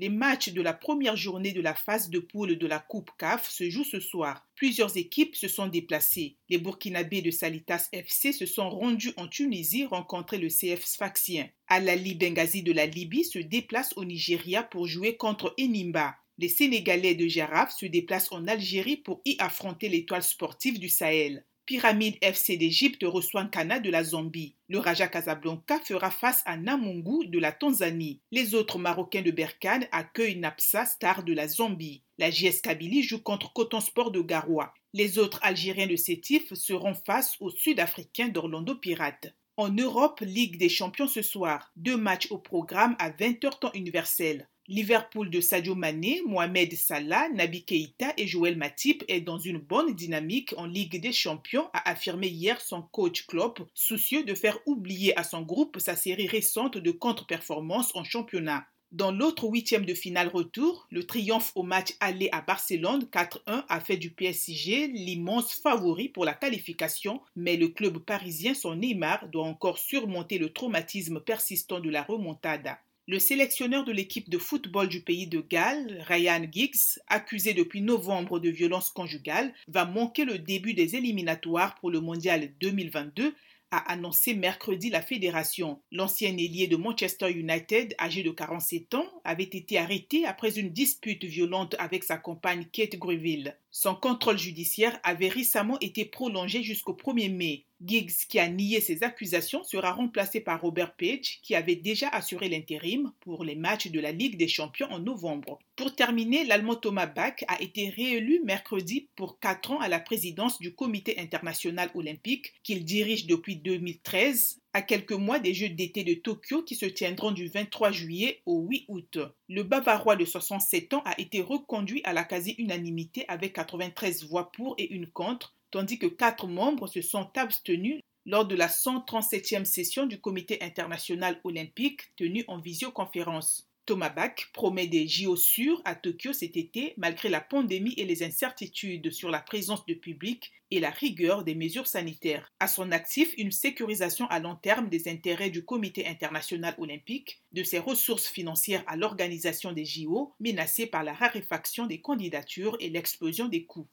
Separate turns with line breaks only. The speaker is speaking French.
Les matchs de la première journée de la phase de poule de la Coupe CAF se jouent ce soir. Plusieurs équipes se sont déplacées. Les Burkinabés de Salitas FC se sont rendus en Tunisie rencontrer le CF Sfaxien. Al-Ali Benghazi de la Libye se déplace au Nigeria pour jouer contre Enimba. Les Sénégalais de Jaraf se déplacent en Algérie pour y affronter l'étoile sportive du Sahel. Pyramide FC d'Égypte reçoit Nkana de la Zambie. Le Raja Casablanca fera face à Namungu de la Tanzanie. Les autres Marocains de Berkane accueillent Napsa, star de la Zambie. La JS Kabylie joue contre Coton Sport de Garoua. Les autres Algériens de Sétif seront face aux Sud-Africains d'Orlando Pirates. En Europe, Ligue des Champions ce soir. Deux matchs au programme à 20h temps universel. Liverpool de Sadio Mané, Mohamed Salah, Nabi Keita et Joël Matip est dans une bonne dynamique en Ligue des Champions, a affirmé hier son coach Klopp, soucieux de faire oublier à son groupe sa série récente de contre-performances en championnat. Dans l'autre huitième de finale retour, le triomphe au match aller à Barcelone 4-1 a fait du PSG l'immense favori pour la qualification, mais le club parisien, son Neymar, doit encore surmonter le traumatisme persistant de la remontada. Le sélectionneur de l'équipe de football du pays de Galles, Ryan Giggs, accusé depuis novembre de violence conjugale, va manquer le début des éliminatoires pour le Mondial 2022 a annoncé mercredi la fédération. L'ancien ailier de Manchester United, âgé de 47 ans, avait été arrêté après une dispute violente avec sa compagne Kate Greville. Son contrôle judiciaire avait récemment été prolongé jusqu'au 1er mai. Giggs, qui a nié ces accusations, sera remplacé par Robert Page, qui avait déjà assuré l'intérim pour les matchs de la Ligue des Champions en novembre. Pour terminer, l'Allemand Thomas Bach a été réélu mercredi pour quatre ans à la présidence du Comité international olympique qu'il dirige depuis 2013 à quelques mois des Jeux d'été de Tokyo qui se tiendront du 23 juillet au 8 août. Le Bavarois de 67 ans a été reconduit à la quasi-unanimité avec 93 voix pour et une contre, tandis que quatre membres se sont abstenus lors de la 137e session du Comité international olympique tenue en visioconférence. Thomas Bach promet des JO sûrs à Tokyo cet été malgré la pandémie et les incertitudes sur la présence de public et la rigueur des mesures sanitaires. À son actif, une sécurisation à long terme des intérêts du Comité international olympique, de ses ressources financières à l'organisation des JO menacées par la raréfaction des candidatures et l'explosion des coûts.